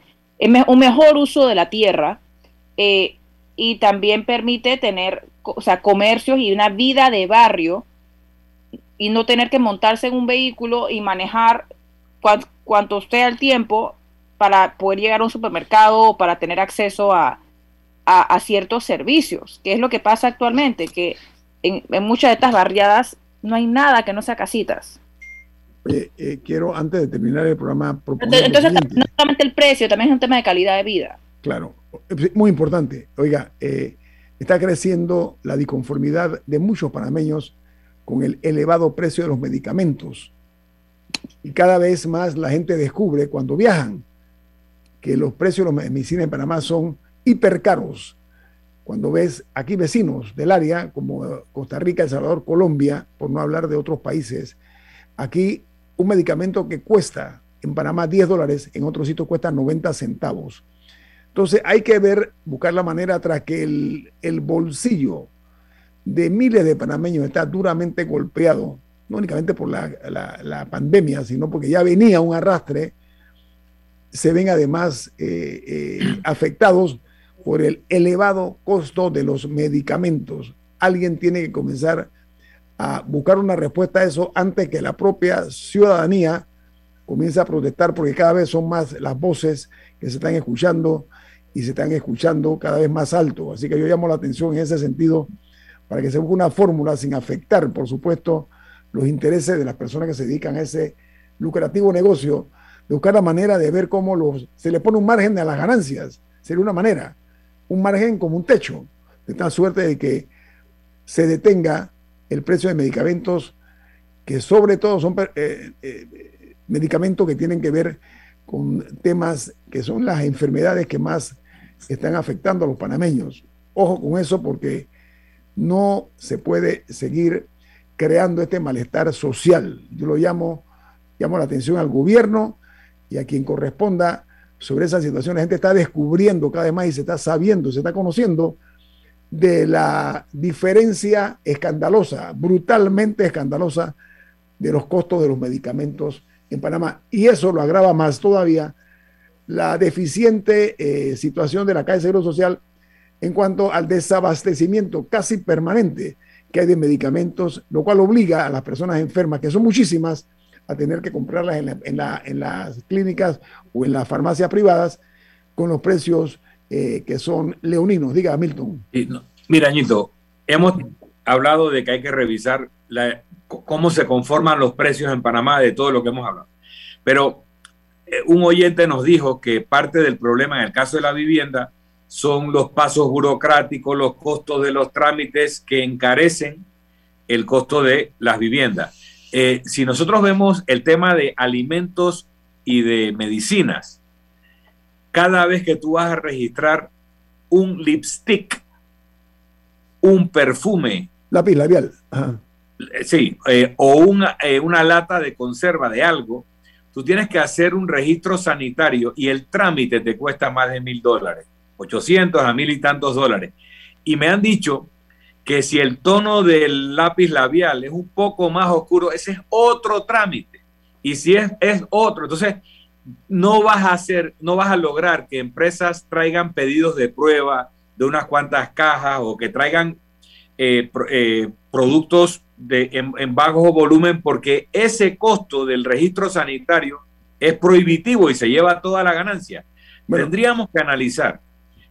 un mejor uso de la tierra eh, y también permite tener, o sea, comercios y una vida de barrio y no tener que montarse en un vehículo y manejar cuanto, esté el tiempo para poder llegar a un supermercado o para tener acceso a, a, ciertos servicios, que es lo que pasa actualmente, que en muchas de estas barriadas no hay nada que no sea casitas. Oye, eh, quiero, antes de terminar el programa... Entonces, no solamente el precio, también es un tema de calidad de vida. Claro, muy importante. Oiga, eh, está creciendo la disconformidad de muchos panameños con el elevado precio de los medicamentos. Y cada vez más la gente descubre cuando viajan que los precios de la medicina en Panamá son hipercaros. Cuando ves aquí vecinos del área, como Costa Rica, El Salvador, Colombia, por no hablar de otros países, aquí un medicamento que cuesta en Panamá 10 dólares, en otros sitios cuesta 90 centavos. Entonces hay que ver, buscar la manera tras que el, el bolsillo de miles de panameños está duramente golpeado, no únicamente por la, la, pandemia, sino porque ya venía un arrastre, se ven además eh, eh, afectados por el elevado costo de los medicamentos. Alguien tiene que comenzar a buscar una respuesta a eso antes que la propia ciudadanía comience a protestar porque cada vez son más las voces que se están escuchando y se están escuchando cada vez más alto. Así que yo llamo la atención en ese sentido para que se busque una fórmula sin afectar, por supuesto, los intereses de las personas que se dedican a ese lucrativo negocio, de buscar la manera de ver cómo los, se le pone un margen a las ganancias. Sería una manera, un margen como un techo, de tal suerte de que se detenga el precio de medicamentos que sobre todo son eh, eh, medicamentos que tienen que ver con temas que son las enfermedades que más están afectando a los panameños. Ojo con eso porque no se puede seguir creando este malestar social. Yo lo llamo, llamo la atención al gobierno y a quien corresponda sobre esa situación. La gente está descubriendo cada vez más y se está sabiendo, se está conociendo de la diferencia escandalosa, brutalmente escandalosa, de los costos de los medicamentos en Panamá. Y eso lo agrava más todavía la deficiente eh, situación de la Caja de Seguro Social en cuanto al desabastecimiento casi permanente que hay de medicamentos, lo cual obliga a las personas enfermas, que son muchísimas, a tener que comprarlas en, las clínicas o en las farmacias privadas con los precios eh, que son leoninos. Diga, Milton. Mira, Añito, hemos hablado de que hay que revisar cómo se conforman los precios en Panamá de todo lo que hemos hablado. Pero eh, un oyente nos dijo que parte del problema en el caso de la vivienda son los pasos burocráticos, los costos de los trámites que encarecen el costo de las viviendas. Eh, si nosotros vemos el tema de alimentos y de medicinas, cada vez que tú vas a registrar un lipstick, un perfume, lápiz labial, eh, sí, eh, o una, una lata de conserva de algo, tú tienes que hacer un registro sanitario y el trámite te cuesta más de mil dólares. 800 a mil y tantos dólares. Y me han dicho que si el tono del lápiz labial es un poco más oscuro, ese es otro trámite. Y si es, es otro, entonces no vas a hacer, no vas a lograr que empresas traigan pedidos de prueba de unas cuantas cajas o que traigan eh, eh, productos de, en, bajo volumen porque ese costo del registro sanitario es prohibitivo y se lleva toda la ganancia. Tendríamos que analizar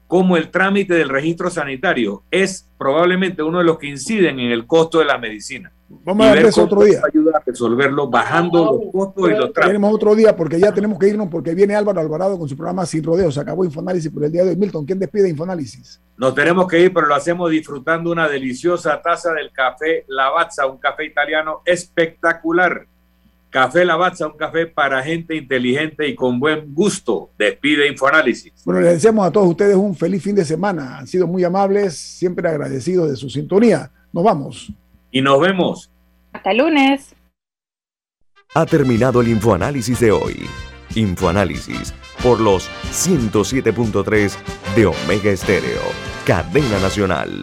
como el trámite del registro sanitario es probablemente uno de los que inciden en el costo de la medicina. Vamos a ver eso otro día. Ayuda a resolverlo bajando los costos y los trámites. Tenemos otro día porque ya tenemos que irnos porque viene Álvaro Alvarado con su programa Sin Rodeos. Acabó Infoanálisis por el día de hoy. Milton, ¿quién despide Infoanálisis? Nos tenemos que ir, pero lo hacemos disfrutando una deliciosa taza del café Lavazza, un café italiano espectacular Café Lavazza, un café para gente inteligente y con buen gusto. Despide Infoanálisis. Bueno, les deseamos a todos ustedes un feliz fin de semana. Han sido muy amables, siempre agradecidos de su sintonía. Nos vamos. Y nos vemos. Hasta el lunes. Ha terminado el Infoanálisis de hoy. Infoanálisis por los 107.3 de Omega Estéreo, cadena nacional.